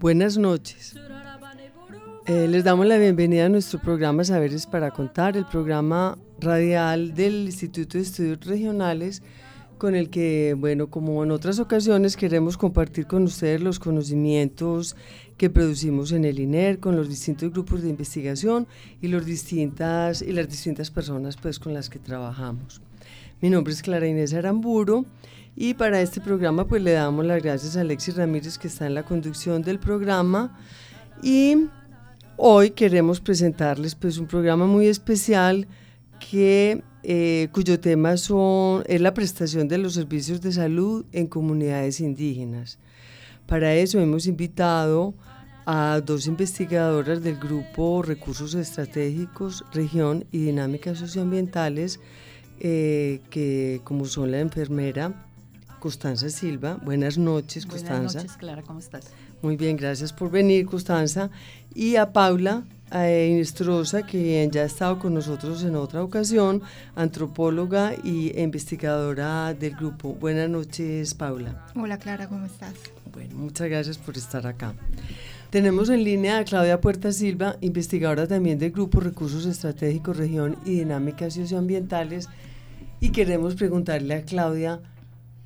Buenas noches. Eh, les damos la bienvenida a nuestro programa Saberes para Contar, el programa radial del Instituto de Estudios Regionales, con el que, bueno, como en otras ocasiones, queremos compartir con ustedes los conocimientos que producimos en el INER, con los distintos grupos de investigación y, los distintas, y las distintas personas pues, con las que trabajamos. Mi nombre es Clara Inés Aramburo y para este programa pues le damos las gracias a Alexis Ramírez que está en la conducción del programa y hoy queremos presentarles pues un programa muy especial que, eh, cuyo tema son, es la prestación de los servicios de salud en comunidades indígenas. Para eso hemos invitado a dos investigadoras del grupo Recursos Estratégicos, Región y Dinámicas Socioambientales, eh, que como son la enfermera Constanza Silva. Buenas noches, Constanza. Buenas noches, Clara, ¿cómo estás? Muy bien, gracias por venir, Constanza. Y a Paula Inestrosa, que ya ha estado con nosotros en otra ocasión, antropóloga y investigadora del grupo. Buenas noches, Paula. Hola, Clara, ¿cómo estás? Bueno, muchas gracias por estar acá. Tenemos en línea a Claudia Puerta Silva, investigadora también del Grupo Recursos Estratégicos, Región y Dinámicas Socioambientales. Y queremos preguntarle a Claudia,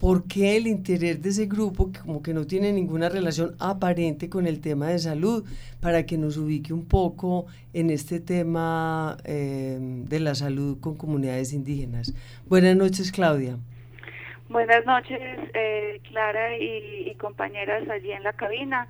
¿por qué el interés de ese grupo, que como que no tiene ninguna relación aparente con el tema de salud, para que nos ubique un poco en este tema eh, de la salud con comunidades indígenas? Buenas noches, Claudia. Buenas noches, eh, Clara y, compañeras allí en la cabina.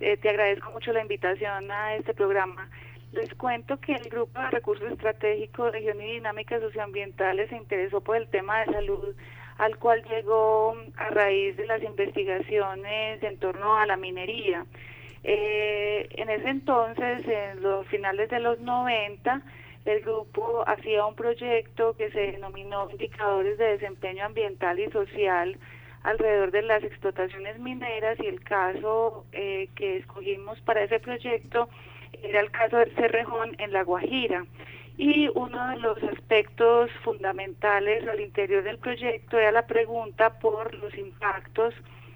Eh, te agradezco mucho la invitación a este programa. Les cuento que el Grupo de Recursos Estratégicos, Región y Dinámicas Socioambientales se interesó por el tema de salud al cual llegó a raíz de las investigaciones en torno a la minería. Eh, en ese entonces, en los finales de los 90, el grupo hacía un proyecto que se denominó Indicadores de Desempeño Ambiental y Social alrededor de las explotaciones mineras y el caso eh, que escogimos para ese proyecto era el caso del Cerrejón en La Guajira. Y uno de los aspectos fundamentales al interior del proyecto era la pregunta por los impactos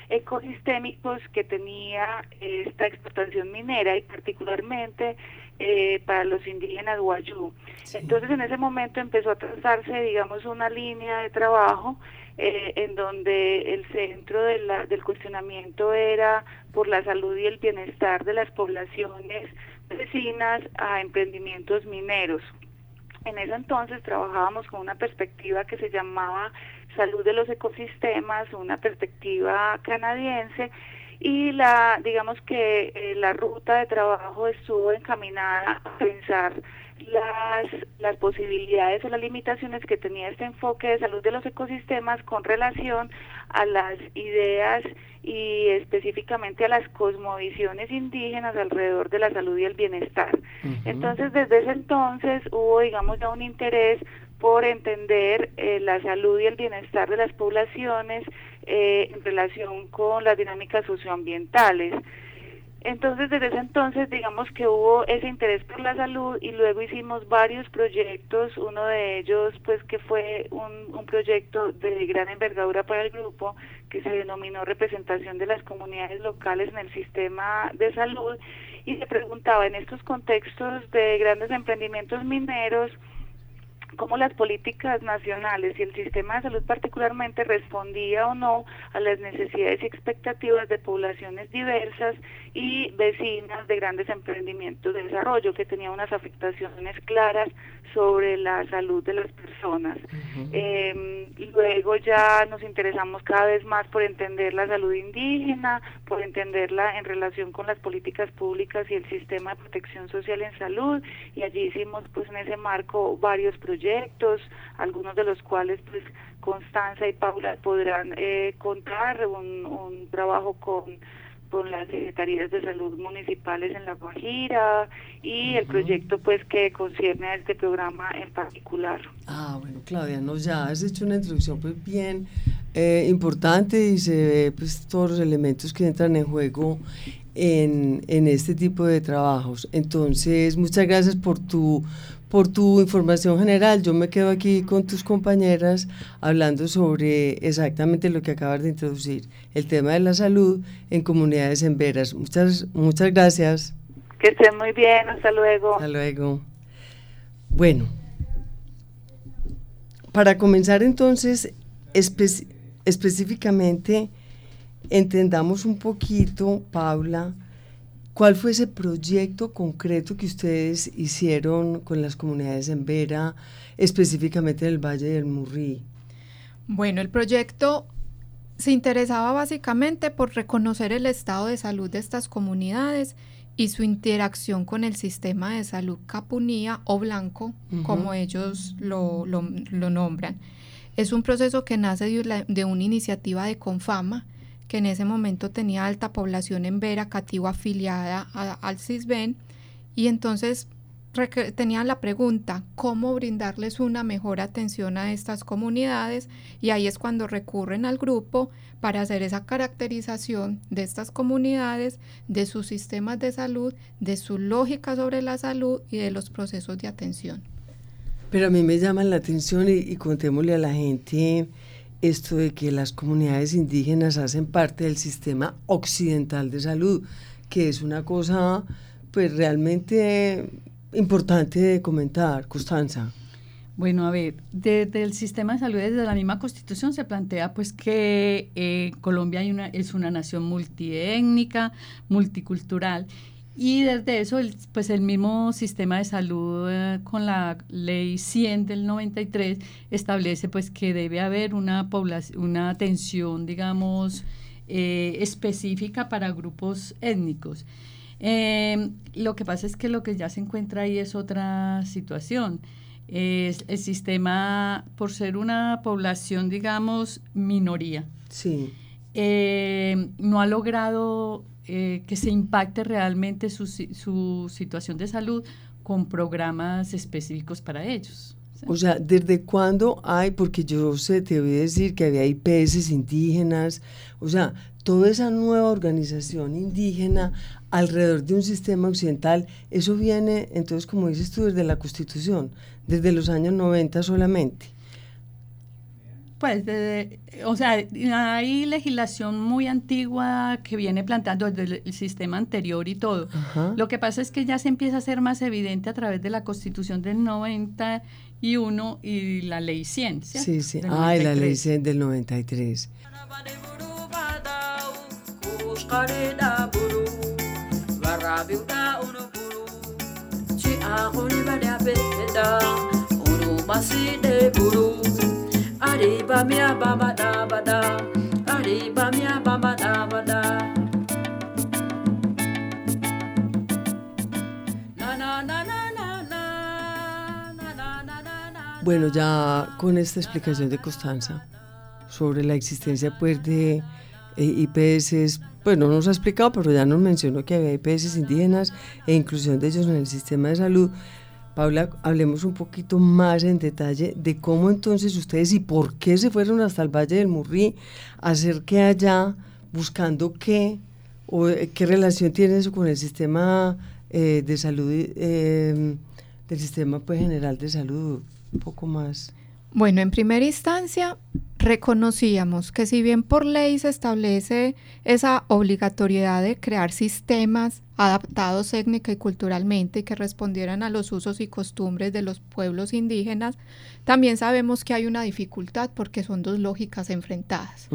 ecosistémicos que tenía esta explotación minera y particularmente eh, para los indígenas Guayú. Entonces en ese momento empezó a trazarse, digamos, una línea de trabajo eh, en donde el centro de la, del cuestionamiento era por la salud y el bienestar de las poblaciones vecinas a emprendimientos mineros. En ese entonces trabajábamos con una perspectiva que se llamaba salud de los ecosistemas, una perspectiva canadiense y la digamos que eh, la ruta de trabajo estuvo encaminada a pensar las, las posibilidades o las limitaciones que tenía este enfoque de salud de los ecosistemas con relación a las ideas y específicamente a las cosmovisiones indígenas alrededor de la salud y el bienestar. Entonces, desde ese entonces hubo, digamos, ya un interés por entender eh, la salud y el bienestar de las poblaciones eh, en relación con las dinámicas socioambientales. Entonces, desde ese entonces, digamos que hubo ese interés por la salud y luego hicimos varios proyectos, uno de ellos, pues, que fue un, un proyecto de gran envergadura para el grupo, que se denominó representación de las comunidades locales en el sistema de salud, y se preguntaba en estos contextos de grandes emprendimientos mineros, cómo las políticas nacionales y el sistema de salud particularmente respondía o no a las necesidades y expectativas de poblaciones diversas y vecinas de grandes emprendimientos de desarrollo que tenían unas afectaciones claras sobre la salud de las personas. eh, luego ya nos interesamos cada vez más por entender la salud indígena, por entenderla en relación con las políticas públicas y el sistema de protección social en salud y allí hicimos pues en ese marco varios proyectos, algunos de los cuales pues Constanza y Paula podrán eh, contar, un, un trabajo con con las secretarías de salud municipales en La Guajira y el proyecto pues que concierne a este programa en particular. Ah, bueno, Claudia, no, ya has hecho una introducción pues bien eh, importante y se ve pues todos los elementos que entran en juego en, en este tipo de trabajos. Entonces, muchas gracias por tu por tu información general. Yo me quedo aquí con tus compañeras hablando sobre exactamente lo que acabas de introducir, el tema de la salud en comunidades en veras. Muchas, muchas gracias. Que estén muy bien, hasta luego. Hasta luego. Bueno, para comenzar entonces, espe específicamente, entendamos un poquito, Paula, ¿Cuál fue ese proyecto concreto que ustedes hicieron con las comunidades en Vera, específicamente en el Valle del Murrí? Bueno, el proyecto se interesaba básicamente por reconocer el estado de salud de estas comunidades y su interacción con el sistema de salud capunía o blanco, uh -huh. como ellos lo, lo, lo, nombran. Es un proceso que nace de, la, de una iniciativa de Confama, que en ese momento tenía alta población en Vera, Cativo afiliada al CISBEN, y entonces tenían la pregunta, ¿cómo brindarles una mejor atención a estas comunidades? Y ahí es cuando recurren al grupo para hacer esa caracterización de estas comunidades, de sus sistemas de salud, de su lógica sobre la salud y de los procesos de atención. Pero a mí me llama la atención y, y contémosle a la gente esto de que las comunidades indígenas hacen parte del sistema occidental de salud, que es una cosa pues realmente importante de comentar, Constanza. Bueno, a ver, desde el sistema de salud, desde la misma constitución se plantea pues que eh, Colombia es una nación multiétnica, multicultural, y desde eso, el, pues el mismo sistema de salud eh, con la ley 100 del 93 establece pues que debe haber una población, una atención, digamos, eh, específica para grupos étnicos. Eh, lo que pasa es que lo que ya se encuentra ahí es otra situación. Es el sistema, por ser una población, digamos, minoría, sí. no ha logrado eh, que se impacte realmente su, su, situación de salud con programas específicos para ellos. O sea, ¿desde cuándo hay? Porque yo sé, te voy a decir que había IPS indígenas, o sea, toda esa nueva organización indígena alrededor de un sistema occidental, eso viene, entonces, como dices tú, desde la Constitución, desde los años 90 solamente. Pues, de, o sea, hay legislación muy antigua que viene planteando desde el sistema anterior y todo. Ajá. Lo que pasa es que ya se empieza a ser más evidente a través de la Constitución del 91 y la Ley 100. ¿cierto? Sí, sí. Ah, la Ley 100 del 93. Arriba. Bueno, ya con esta explicación de Constanza sobre la existencia de IPS, pues no nos ha explicado, pero ya nos mencionó que había IPS indígenas e inclusión de ellos en el sistema de salud. Paula, hablemos un poquito más en detalle de cómo entonces ustedes y por qué se fueron hasta el Valle del Murrí a hacer allá, buscando qué, o eh, qué relación tiene eso con el sistema eh, de salud, eh, del sistema pues, general de salud, un poco más. Bueno, en primera instancia, reconocíamos que si bien por ley se establece esa obligatoriedad de crear sistemas adaptados étnica y culturalmente y que respondieran a los usos y costumbres de los pueblos indígenas, también sabemos que hay una dificultad porque son dos lógicas enfrentadas.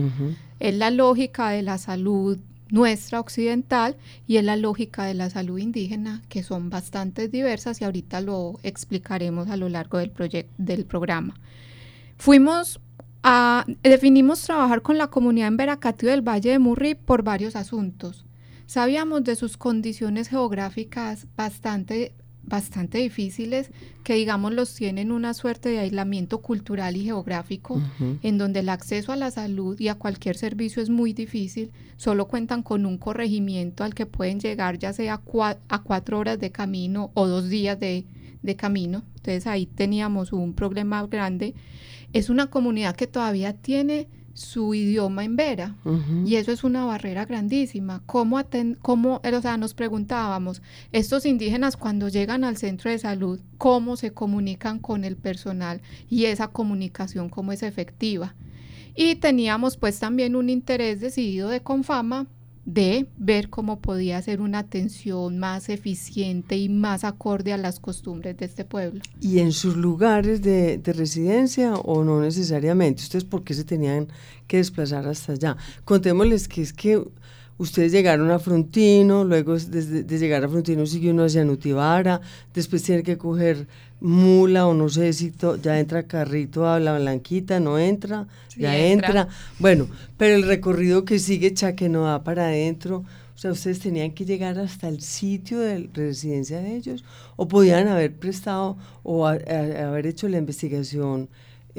Es la lógica de la salud nuestra occidental y es la lógica de la salud indígena, que son bastante diversas y ahorita lo explicaremos a lo largo del, del programa. Fuimos a, definimos trabajar con la comunidad en Veracatio del Valle de Murri por varios asuntos. Sabíamos de sus condiciones geográficas bastante bastante difíciles que digamos los tienen una suerte de aislamiento cultural y geográfico en donde el acceso a la salud y a cualquier servicio es muy difícil, solo cuentan con un corregimiento al que pueden llegar ya sea a cuatro horas de camino o dos días de, de camino, entonces ahí teníamos un problema grande. Es una comunidad que todavía tiene su idioma en Vera. Y eso es una barrera grandísima. ¿Cómo, cómo o sea, nos preguntábamos, estos indígenas cuando llegan al centro de salud, cómo se comunican con el personal y esa comunicación cómo es efectiva? Y teníamos pues también un interés decidido de Confama de ver cómo podía ser una atención más eficiente y más acorde a las costumbres de este pueblo. ¿Y en sus lugares de, residencia o no necesariamente? ¿Ustedes por qué se tenían que desplazar hasta allá? Contémosles que es que ustedes llegaron a Frontino, luego de, de llegar a Frontino sigue uno hacia Nutibara, después tiene que coger mula o no sé si ya entra carrito a la blanquita, no entra, ya entra. Bueno, pero el recorrido que sigue Chaque no va para adentro. O sea, ustedes tenían que llegar hasta el sitio de residencia de ellos o podían haber prestado o haber hecho la investigación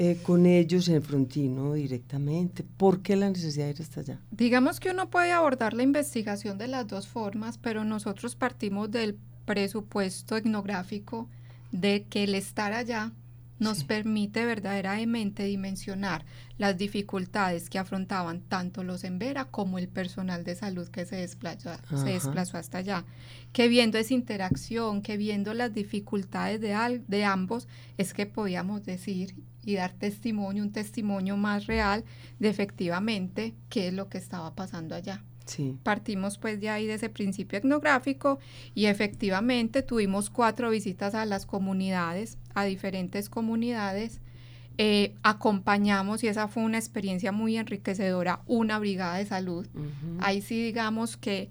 eh, con ellos en Frontino directamente. ¿Por qué la necesidad de ir hasta allá? Digamos que uno puede abordar la investigación de las dos formas, pero nosotros partimos del presupuesto etnográfico de que el estar allá nos permite verdaderamente dimensionar las dificultades que afrontaban tanto los en Vera como el personal de salud que se desplazó, se desplazó hasta allá. Que viendo esa interacción, que viendo las dificultades de, de ambos, es que podíamos decir y dar testimonio, un testimonio más real de efectivamente qué es lo que estaba pasando allá. Partimos pues de ahí de ese principio etnográfico y efectivamente tuvimos cuatro visitas a las comunidades, a diferentes comunidades. Eh, acompañamos y esa fue una experiencia muy enriquecedora, una brigada de salud. Ahí sí digamos que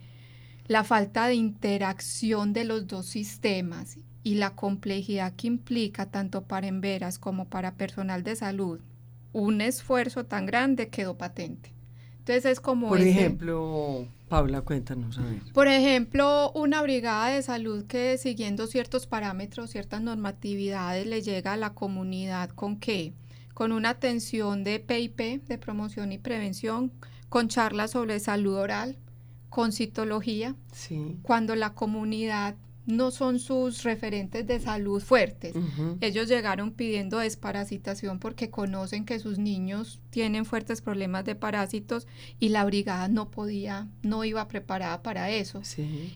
la falta de interacción de los dos sistemas y la complejidad que implica tanto para enveras como para personal de salud, un esfuerzo tan grande quedó patente. Entonces es como... Por ejemplo, Paula, cuéntanos. A ver. Por ejemplo, una brigada de salud que siguiendo ciertos parámetros, ciertas normatividades, le llega a la comunidad con qué? Con una atención de PIP, de promoción y prevención, con charlas sobre salud oral, con citología. Sí. Cuando la comunidad no son sus referentes de salud fuertes. Ellos llegaron pidiendo desparasitación porque conocen que sus niños tienen fuertes problemas de parásitos y la brigada no podía, no iba preparada para eso.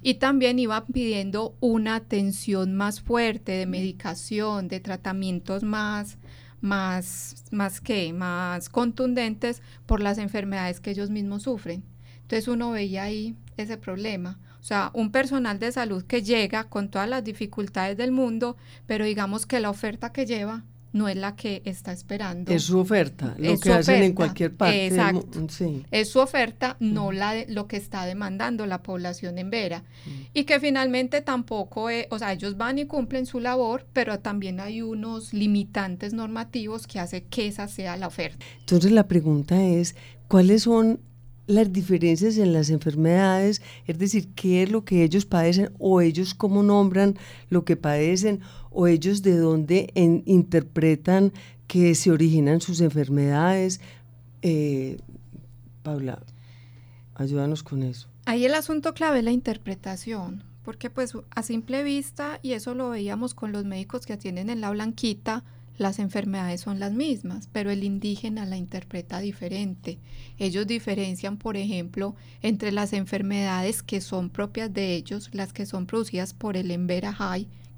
Y también iban pidiendo una atención más fuerte de medicación, de tratamientos más más más que más contundentes por las enfermedades que ellos mismos sufren. Entonces uno veía ahí ese problema. O sea, un personal de salud que llega con todas las dificultades del mundo, pero digamos que la oferta que lleva no es la que está esperando. Es su oferta, lo que hacen en cualquier parte. Exacto. Sí. Es su oferta, no la de, lo que está demandando la población en Vera. Y que finalmente tampoco, o sea, ellos van y cumplen su labor, pero también hay unos limitantes normativos que hace que esa sea la oferta. Entonces la pregunta es, ¿cuáles son las diferencias en las enfermedades, es decir, qué es lo que ellos padecen o ellos cómo nombran lo que padecen o ellos de dónde interpretan que se originan sus enfermedades. Eh, Paula, ayúdanos con eso. Ahí el asunto clave es la interpretación, porque pues a simple vista, y eso lo veíamos con los médicos que atienden en la blanquita, las enfermedades son las mismas, pero el indígena la interpreta diferente. Ellos diferencian, por ejemplo, entre las enfermedades que son propias de ellos, las que son producidas por el Embera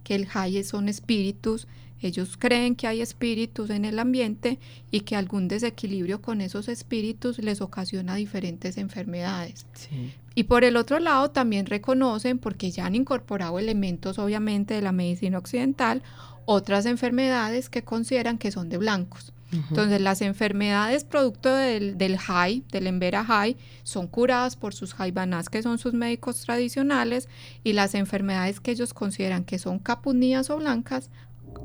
que el high son espíritus, ellos creen que hay espíritus en el ambiente y que algún desequilibrio con esos espíritus les ocasiona diferentes enfermedades. Y por el otro lado también reconocen, porque ya han incorporado elementos obviamente de la medicina occidental, otras enfermedades que consideran que son de blancos. Entonces las enfermedades producto del, del high, del embera high, son curadas por sus jaibanás, que son sus médicos tradicionales, y las enfermedades que ellos consideran que son capunías o blancas,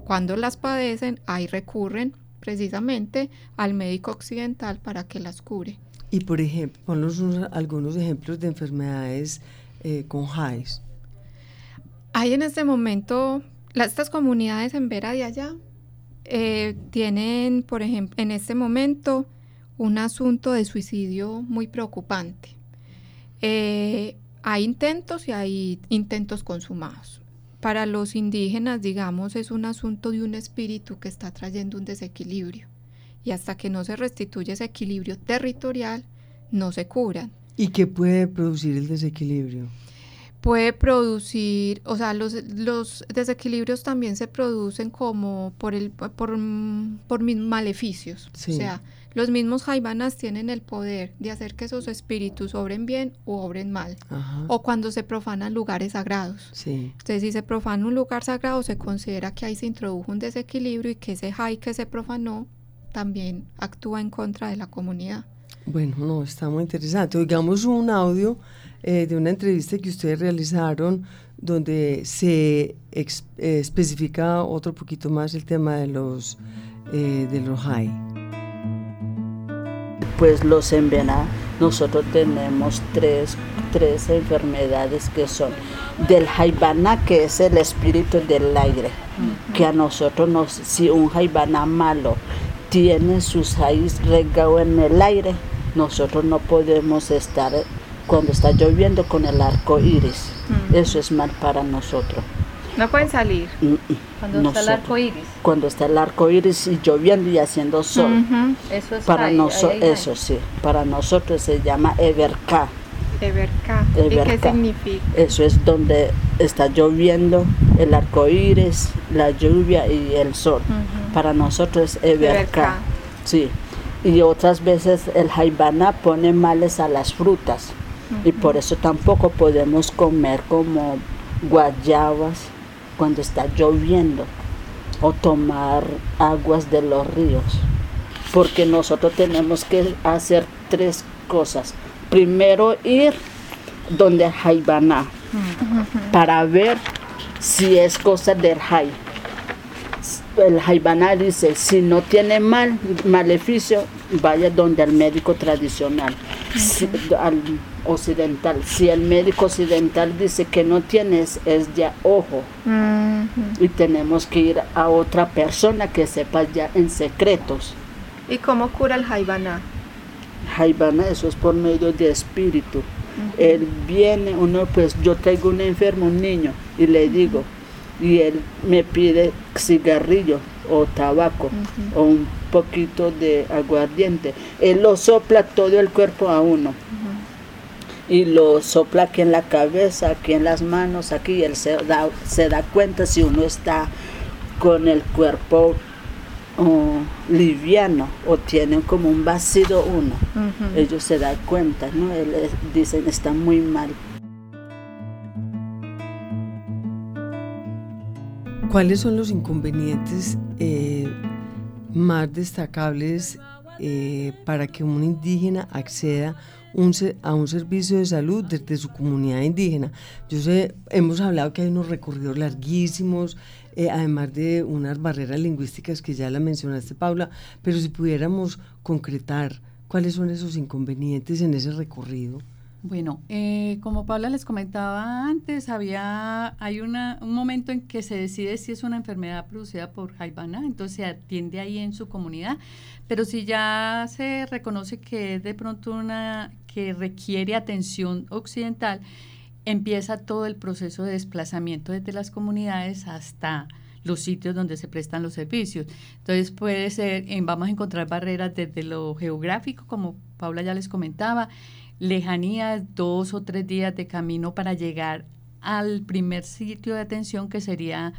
cuando las padecen, ahí recurren precisamente al médico occidental para que las cure. Y por ejemplo, ponnos algunos ejemplos de enfermedades eh, con highs. Hay en este momento, estas comunidades en Vera de allá eh, tienen, por ejemplo, en este momento un asunto de suicidio muy preocupante. Eh, hay intentos y hay intentos consumados. Para los indígenas, digamos, es un asunto de un espíritu que está trayendo un desequilibrio. Y hasta que no se restituye ese equilibrio territorial, no se curan. ¿Y qué puede producir el desequilibrio? Puede producir, o sea, los, los desequilibrios también se producen como por el por, por mis maleficios. O sea, los mismos jaibanas tienen el poder de hacer que esos espíritus obren bien o obren mal. O cuando se profanan lugares sagrados. Sí. Entonces, si se profana un lugar sagrado, se considera que ahí se introdujo un desequilibrio y que ese jai que se profanó también actúa en contra de la comunidad. Bueno, no, está muy interesante. Oigamos un audio eh, de una entrevista que ustedes realizaron donde se eh, especifica otro poquito más el tema de los, eh, de los high. Pues los envenenados, nosotros tenemos tres, tres enfermedades que son del jaibana, que es el espíritu del aire, que a nosotros nos, si un jaibana malo tiene sus raíces regados en el aire, nosotros no podemos estar cuando está lloviendo con el arco iris. Mm. Eso es mal para nosotros. No pueden salir. Mm, mm. Cuando está el arco iris. Cuando está el arco iris y lloviendo y haciendo sol. Eso es para nosotros, eso sí, para nosotros se llama Everca. Everca. ¿Y qué significa? Eso es donde está lloviendo el arco iris, la lluvia y el sol. Para nosotros es Everca. Sí. Y otras veces el jaibana pone males a las frutas y por eso tampoco podemos comer como guayabas cuando está lloviendo o tomar aguas de los ríos, porque nosotros tenemos que hacer tres cosas. Primero ir donde hay para ver si es cosa del hay. El Haibana dice, si no tiene mal, maleficio, vaya donde el médico tradicional al occidental. Si el médico occidental dice que no tienes, es ya ojo. Y tenemos que ir a otra persona que sepa ya en secretos. ¿Y cómo cura el jaibana? Jaibana, eso es por medio de espíritu. Él viene, uno pues yo traigo un enfermo, un niño, y le digo, y él me pide cigarrillo o tabaco o un poquito de aguardiente. Él lo sopla todo el cuerpo a uno. Y lo sopla aquí en la cabeza, aquí en las manos, aquí. Y él se da, se da cuenta si uno está con el cuerpo liviano o tiene como un vacío uno. Ellos se dan cuenta, ¿no? Él, dicen, está muy mal. ¿Cuáles son los inconvenientes eh, más destacables eh, para que un indígena acceda a un servicio de salud desde su comunidad indígena? Yo sé, hemos hablado que hay unos recorridos larguísimos, eh, además de unas barreras lingüísticas que ya la mencionaste, Paula, pero si pudiéramos concretar cuáles son esos inconvenientes en ese recorrido. Bueno, eh, como Paula les comentaba antes, había hay una, un momento en que se decide si es una enfermedad producida por Jaibana, entonces se atiende ahí en su comunidad, pero si ya se reconoce que es de pronto una que requiere atención occidental, empieza todo el proceso de desplazamiento desde las comunidades hasta los sitios donde se prestan los servicios. Entonces puede ser, vamos a encontrar barreras desde lo geográfico, como Paula ya les comentaba, lejanía, dos o tres días de camino para llegar al primer sitio de atención que sería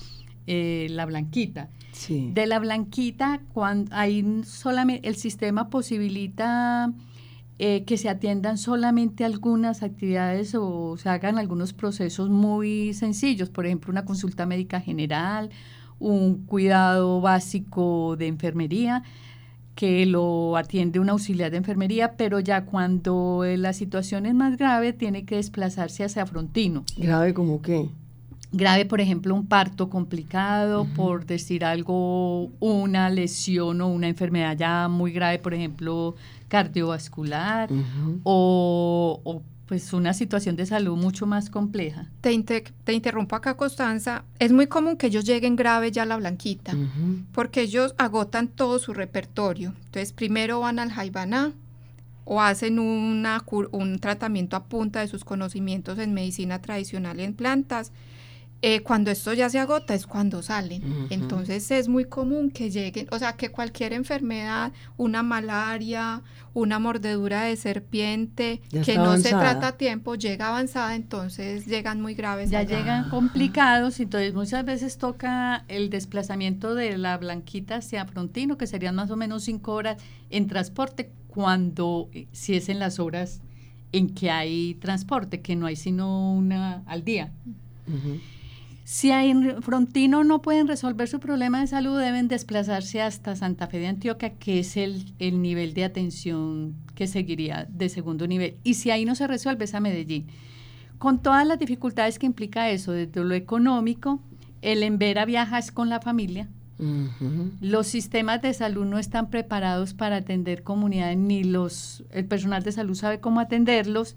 eh, la blanquita. De la blanquita, cuando hay solamente el sistema posibilita eh, que se atiendan solamente algunas actividades o se hagan algunos procesos muy sencillos, por ejemplo, una consulta médica general, un cuidado básico de enfermería que lo atiende un auxiliar de enfermería, pero ya cuando la situación es más grave tiene que desplazarse hacia Frontino. ¿Grave como qué? grave, por ejemplo, un parto complicado, por decir algo, una lesión o una enfermedad ya muy grave, por ejemplo, cardiovascular, o, pues una situación de salud mucho más compleja. Te, te, interrumpo acá, Constanza. Es muy común que ellos lleguen grave ya a la blanquita, porque ellos agotan todo su repertorio. Entonces, primero van al Jaibaná, o hacen una, un tratamiento a punta de sus conocimientos en medicina tradicional y en plantas, eh, cuando esto ya se agota es cuando salen. Entonces es muy común que lleguen, o sea, que cualquier enfermedad, una malaria, una mordedura de serpiente, que no se trata a tiempo, llega avanzada, entonces llegan muy graves. Ya llegan complicados, entonces muchas veces toca el desplazamiento de la blanquita hacia Frontino, que serían más o menos cinco horas en transporte, cuando eh, si es en las horas en que hay transporte, que no hay sino una al día. Si en Frontino no pueden resolver su problema de salud, deben desplazarse hasta Santa Fe de Antioquia, que es el, el, nivel de atención que seguiría de segundo nivel. Y si ahí no se resuelve, es a Medellín. Con todas las dificultades que implica eso, desde lo económico, el Envera viaja es con la familia. Los sistemas de salud no están preparados para atender comunidades, ni los, el personal de salud sabe cómo atenderlos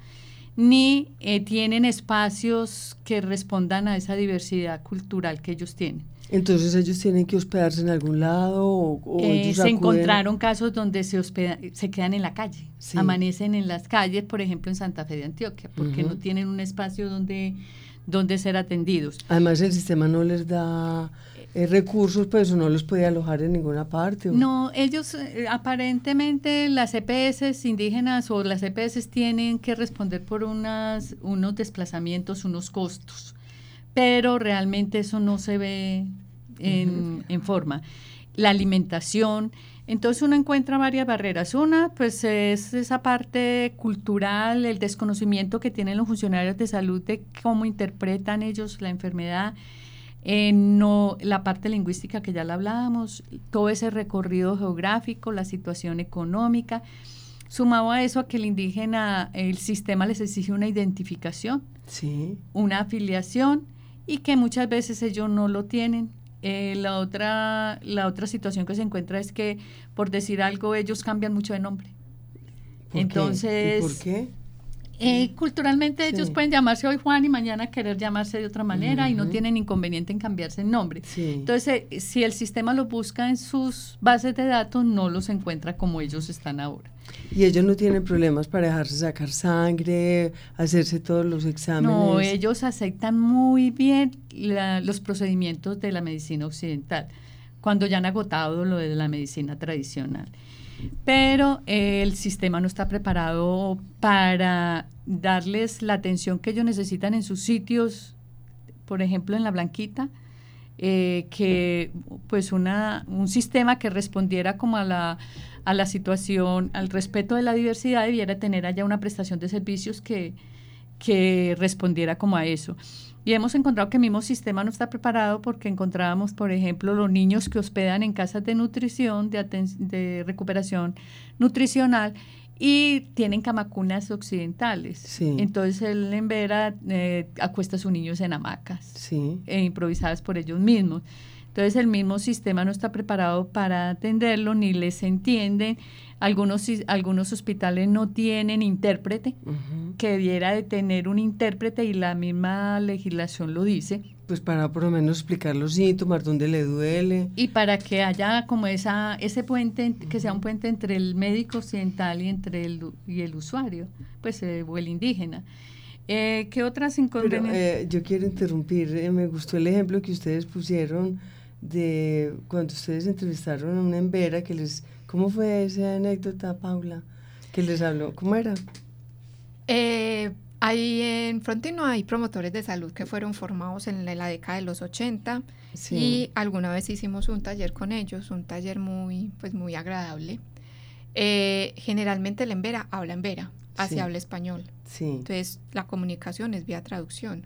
ni eh, tienen espacios que respondan a esa diversidad cultural que ellos tienen. Entonces ellos tienen que hospedarse en algún lado o, eh, se encontraron casos donde se hospedan, se quedan en la calle, amanecen en las calles, por ejemplo en Santa Fe de Antioquia, porque no tienen un espacio donde donde ser atendidos. Además el sistema no les da eh, recursos, pues no los puede alojar en ninguna parte. No, ellos eh, aparentemente las EPS indígenas o las EPS tienen que responder por unas, unos desplazamientos, unos costos, pero realmente eso no se ve en, en forma. La alimentación, entonces uno encuentra varias barreras. Una, pues es esa parte cultural, el desconocimiento que tienen los funcionarios de salud de cómo interpretan ellos la enfermedad eh, no, la parte lingüística que ya la hablábamos, todo ese recorrido geográfico, la situación económica, sumado a eso a que el indígena, el sistema les exige una identificación, una afiliación y que muchas veces ellos no lo tienen. Eh, la, otra, la otra situación que se encuentra es que, por decir algo, ellos cambian mucho de nombre. Entonces, ¿por qué? Eh, culturalmente ellos pueden llamarse hoy Juan y mañana querer llamarse de otra manera y no tienen inconveniente en cambiarse el nombre. Entonces, eh, si el sistema los busca en sus bases de datos, no los encuentra como ellos están ahora. Y ellos no tienen problemas para dejarse sacar sangre, hacerse todos los exámenes. No, ellos aceptan muy bien los procedimientos de la medicina occidental, cuando ya han agotado lo de la medicina tradicional pero el sistema no está preparado para darles la atención que ellos necesitan en sus sitios, por ejemplo en la Blanquita, eh, que pues una, un sistema que respondiera como a la, a la situación, al respeto de la diversidad, debiera tener allá una prestación de servicios que, que respondiera como a eso. Y hemos encontrado que el mismo sistema no está preparado porque encontrábamos, por ejemplo, los niños que hospedan en casas de nutrición, de, de recuperación nutricional, y tienen camacunas occidentales. Entonces él en Vera eh, acuesta a sus niños en hamacas, e improvisadas por ellos mismos. Entonces el mismo sistema no está preparado para atenderlo, ni les entiende. Algunos, algunos hospitales no tienen intérprete, que debiera de tener un intérprete y la misma legislación lo dice. Pues para por lo menos explicar los síntomas, dónde le duele. Y para que haya como esa ese puente, que sea un puente entre el médico occidental y entre el, y el usuario, pues eh, o el indígena. Eh, ¿Qué otras inconvenientes? Eh, yo quiero interrumpir, eh, me gustó el ejemplo que ustedes pusieron de cuando ustedes entrevistaron a una embera que les ¿Cómo fue esa anécdota, Paula? Que les habló, ¿cómo era? Eh, Ahí en Frontino hay promotores de salud que fueron formados en la década de los 80 y alguna vez hicimos un taller con ellos, un taller muy, pues muy agradable. Eh, generalmente el Embera habla Embera, así habla español. Entonces la comunicación es vía traducción.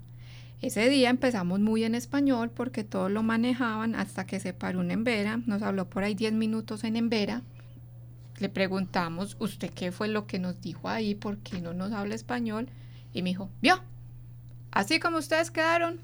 Ese día empezamos muy en español porque todos lo manejaban hasta que se paró un Embera, nos habló por ahí 10 minutos en Embera. Le preguntamos, ¿usted qué fue lo que nos dijo ahí? ¿Por qué no nos habla español? Y me dijo, vio, así como ustedes quedaron,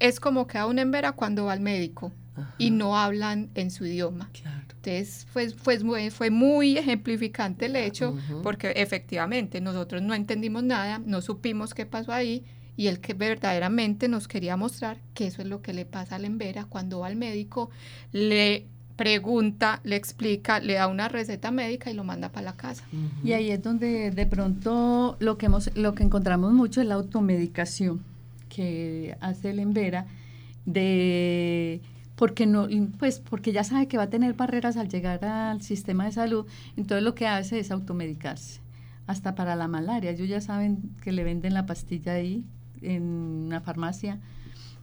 es como queda un Embera cuando va al médico y no hablan en su idioma. Entonces fue, fue, muy, fue muy ejemplificante el hecho porque efectivamente nosotros no entendimos nada, no supimos qué pasó ahí y él que verdaderamente nos quería mostrar que eso es lo que le pasa al Embera cuando va al médico, le pregunta, le explica, le da una receta médica y lo manda para la casa. Y ahí es donde de pronto lo que hemos, lo que encontramos mucho es la automedicación que hace el Embera de porque no pues porque ya sabe que va a tener barreras al llegar al sistema de salud, entonces lo que hace es automedicarse. Hasta para la malaria, ellos ya saben que le venden la pastilla ahí en una farmacia.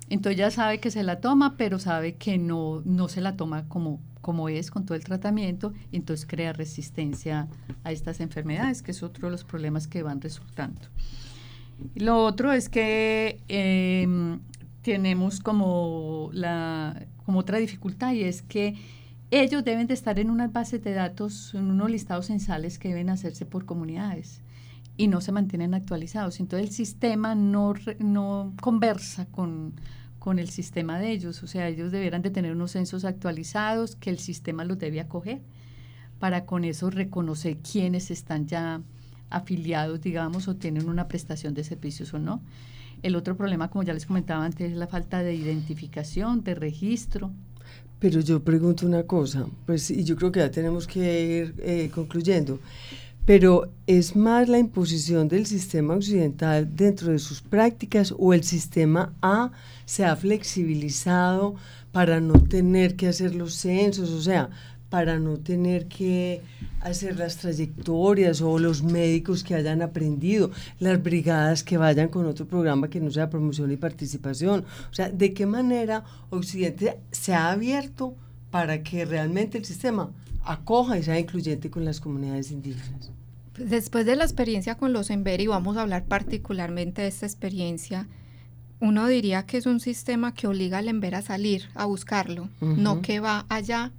Entonces ya sabe que se la toma, pero sabe que no, no se la toma como, como es con todo el tratamiento, entonces crea resistencia a estas enfermedades, que es otro de los problemas que van resultando. Lo otro es que em, tenemos como, la, como otra dificultad y es que ellos deben de estar en unas bases de datos, en unos listados censales que deben hacerse por comunidades y no se mantienen actualizados. Entonces el sistema no, no conversa con, con el sistema de ellos. O sea, ellos deberán de tener unos censos actualizados que el sistema los debe acoger para con eso reconocer quiénes están ya afiliados, digamos, o tienen una prestación de servicios o no. El otro problema, como ya les comentaba antes, es la falta de identificación, de registro. Pero yo pregunto una cosa, pues, y yo creo que ya tenemos que ir eh, concluyendo, pero es más la imposición del sistema occidental dentro de sus prácticas o el sistema A se ha flexibilizado para no tener que hacer los censos, o sea, para no tener que hacer las trayectorias o los médicos que hayan aprendido, las brigadas que vayan con otro programa que no sea promoción y participación. O sea, ¿de qué manera Occidente se ha abierto para que realmente el sistema acoja y sea incluyente con las comunidades indígenas? Pues después de la experiencia con los Emberi, vamos a hablar particularmente de esta experiencia, uno diría que es un sistema que obliga al Ember a salir, a buscarlo, no que va allá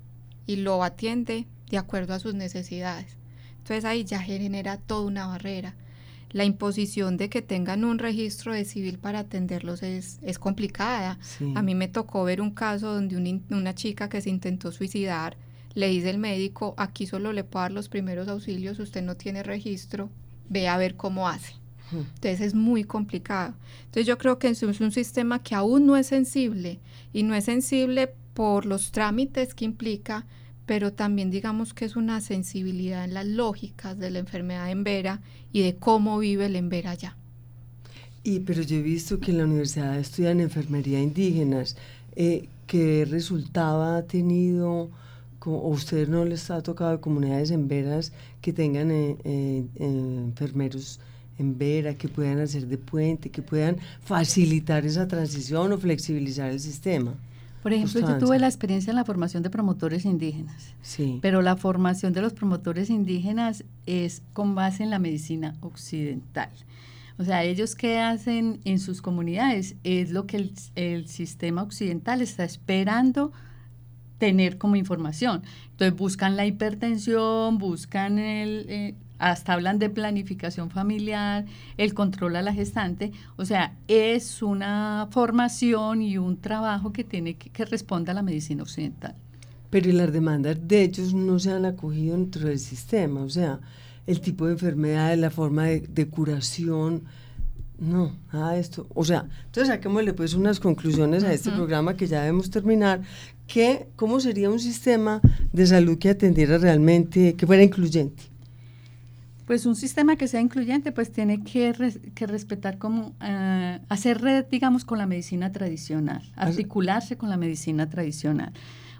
y lo atiende de acuerdo a sus necesidades. Entonces ahí ya genera toda una barrera. La imposición de que tengan un registro de civil para atenderlos es, es complicada. A mí me tocó ver un caso donde una chica que se intentó suicidar, le dice el médico, aquí solo le puedo dar los primeros auxilios, usted no tiene registro, ve a ver cómo hace. Entonces es muy complicado. Entonces yo creo que es un sistema que aún no es sensible y no es sensible por los trámites que implica, pero también digamos que es una sensibilidad en las lógicas de la enfermedad en Vera y de cómo vive el Embera allá. Y pero yo he visto que en la universidad estudian enfermería indígenas. Eh, ¿Qué resultado ha tenido? ¿O usted no les ha tocado comunidades en veras que tengan eh, eh, enfermeros en vera, que puedan hacer de puente, que puedan facilitar esa transición o flexibilizar el sistema? Por ejemplo, yo tuve la experiencia en la formación de promotores indígenas, sí. pero la formación de los promotores indígenas es con base en la medicina occidental. O sea, ellos qué hacen en sus comunidades es lo que el, sistema occidental está esperando tener como información. Entonces buscan la hipertensión, buscan el, eh, hasta hablan de planificación familiar, el control a la gestante, o sea, es una formación y un trabajo que tiene que, que responde a la medicina occidental. Pero y las demandas de ellos no se han acogido dentro del sistema, o sea, el tipo de enfermedad, la forma de, curación, no, nada de esto. O sea, entonces saquémosle pues unas conclusiones a este programa que ya debemos terminar, que cómo sería un sistema de salud que atendiera realmente, que fuera incluyente. Pues un sistema que sea incluyente, pues tiene que, que respetar como, eh, hacer red, digamos, con la medicina tradicional, articularse con la medicina tradicional.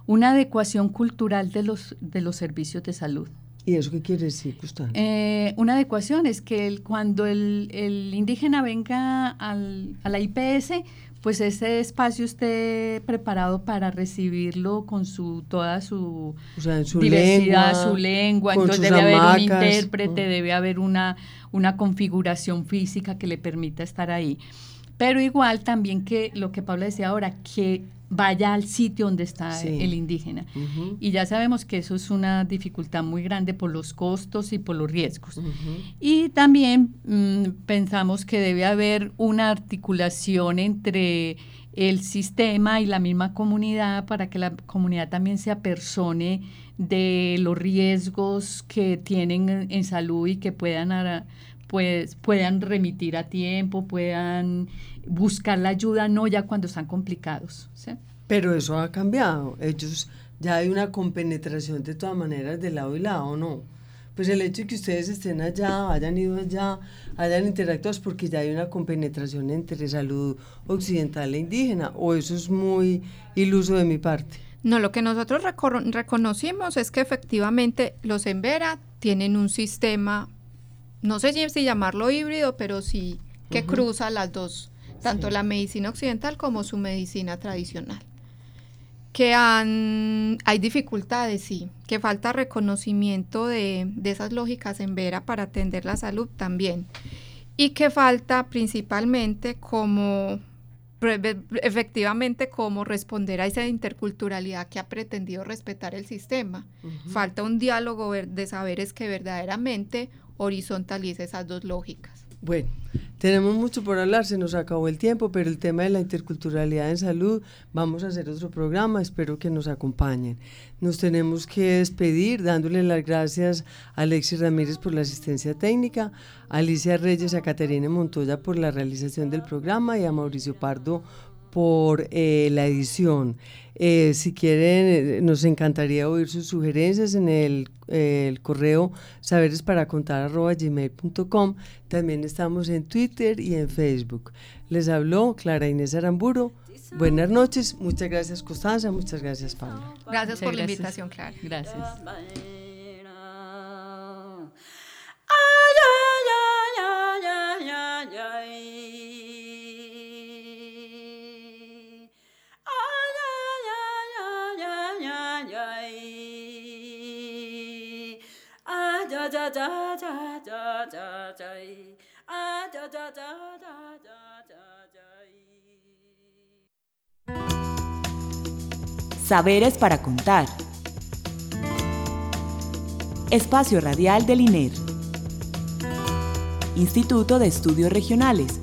Una adecuación cultural de los, de los servicios de salud. ¿Y eso qué quiere decir, Gustavo? Eh, una adecuación es que el, cuando el, el, indígena venga al, a la IPS, pues ese espacio esté preparado para recibirlo con su toda su, diversidad, su lengua, entonces debe haber un intérprete, debe haber una, una configuración física que le permita estar ahí. Pero igual también que lo que Pablo decía ahora, que vaya al sitio donde está el indígena. Y ya sabemos que eso es una dificultad muy grande por los costos y por los riesgos. Y también mm, pensamos que debe haber una articulación entre el sistema y la misma comunidad para que la comunidad también se apersone de los riesgos que tienen en salud y que puedan, pues, puedan remitir a tiempo, puedan buscar la ayuda no ya cuando están complicados. Pero eso ha cambiado. Ellos ya hay una compenetración de todas maneras de lado y lado, ¿no? Pues el hecho de que ustedes estén allá, hayan ido allá, hayan interactuado, es porque ya hay una compenetración entre salud occidental e indígena, o eso es muy iluso de mi parte. No, lo que nosotros reconocimos es que efectivamente los Embera tienen un sistema, no sé si llamarlo híbrido, pero sí que cruza las dos tanto la medicina occidental como su medicina tradicional. Que han, hay dificultades, sí, que falta reconocimiento de, de esas lógicas en Vera para atender la salud también. Y que falta principalmente como efectivamente cómo responder a esa interculturalidad que ha pretendido respetar el sistema. Falta un diálogo de saberes que verdaderamente horizontalice esas dos lógicas. Bueno, tenemos mucho por hablar, se nos acabó el tiempo, pero el tema de la interculturalidad en salud, vamos a hacer otro programa, espero que nos acompañen. Nos tenemos que despedir dándole las gracias a Alexis Ramírez por la asistencia técnica, a Alicia Reyes, a Caterina Montoya por la realización del programa y a Mauricio Pardo por eh, la edición. Eh, si quieren, eh, nos encantaría oír sus sugerencias en el, correo saberes para contar gmail.com. También estamos en Twitter y en Facebook. Les habló Clara Inés Aramburo. Buenas noches, muchas gracias Constanza, muchas gracias Pablo. Gracias por la invitación, Clara. Gracias. Saberes para contar. Espacio Radial del INER. Instituto de Estudios Regionales.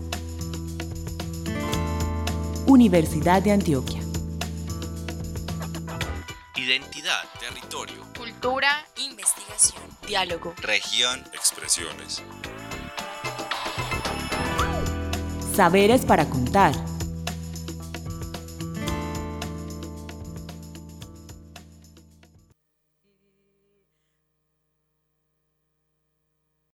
Universidad de Antioquia. Diálogo, región, expresiones. Saberes para contar.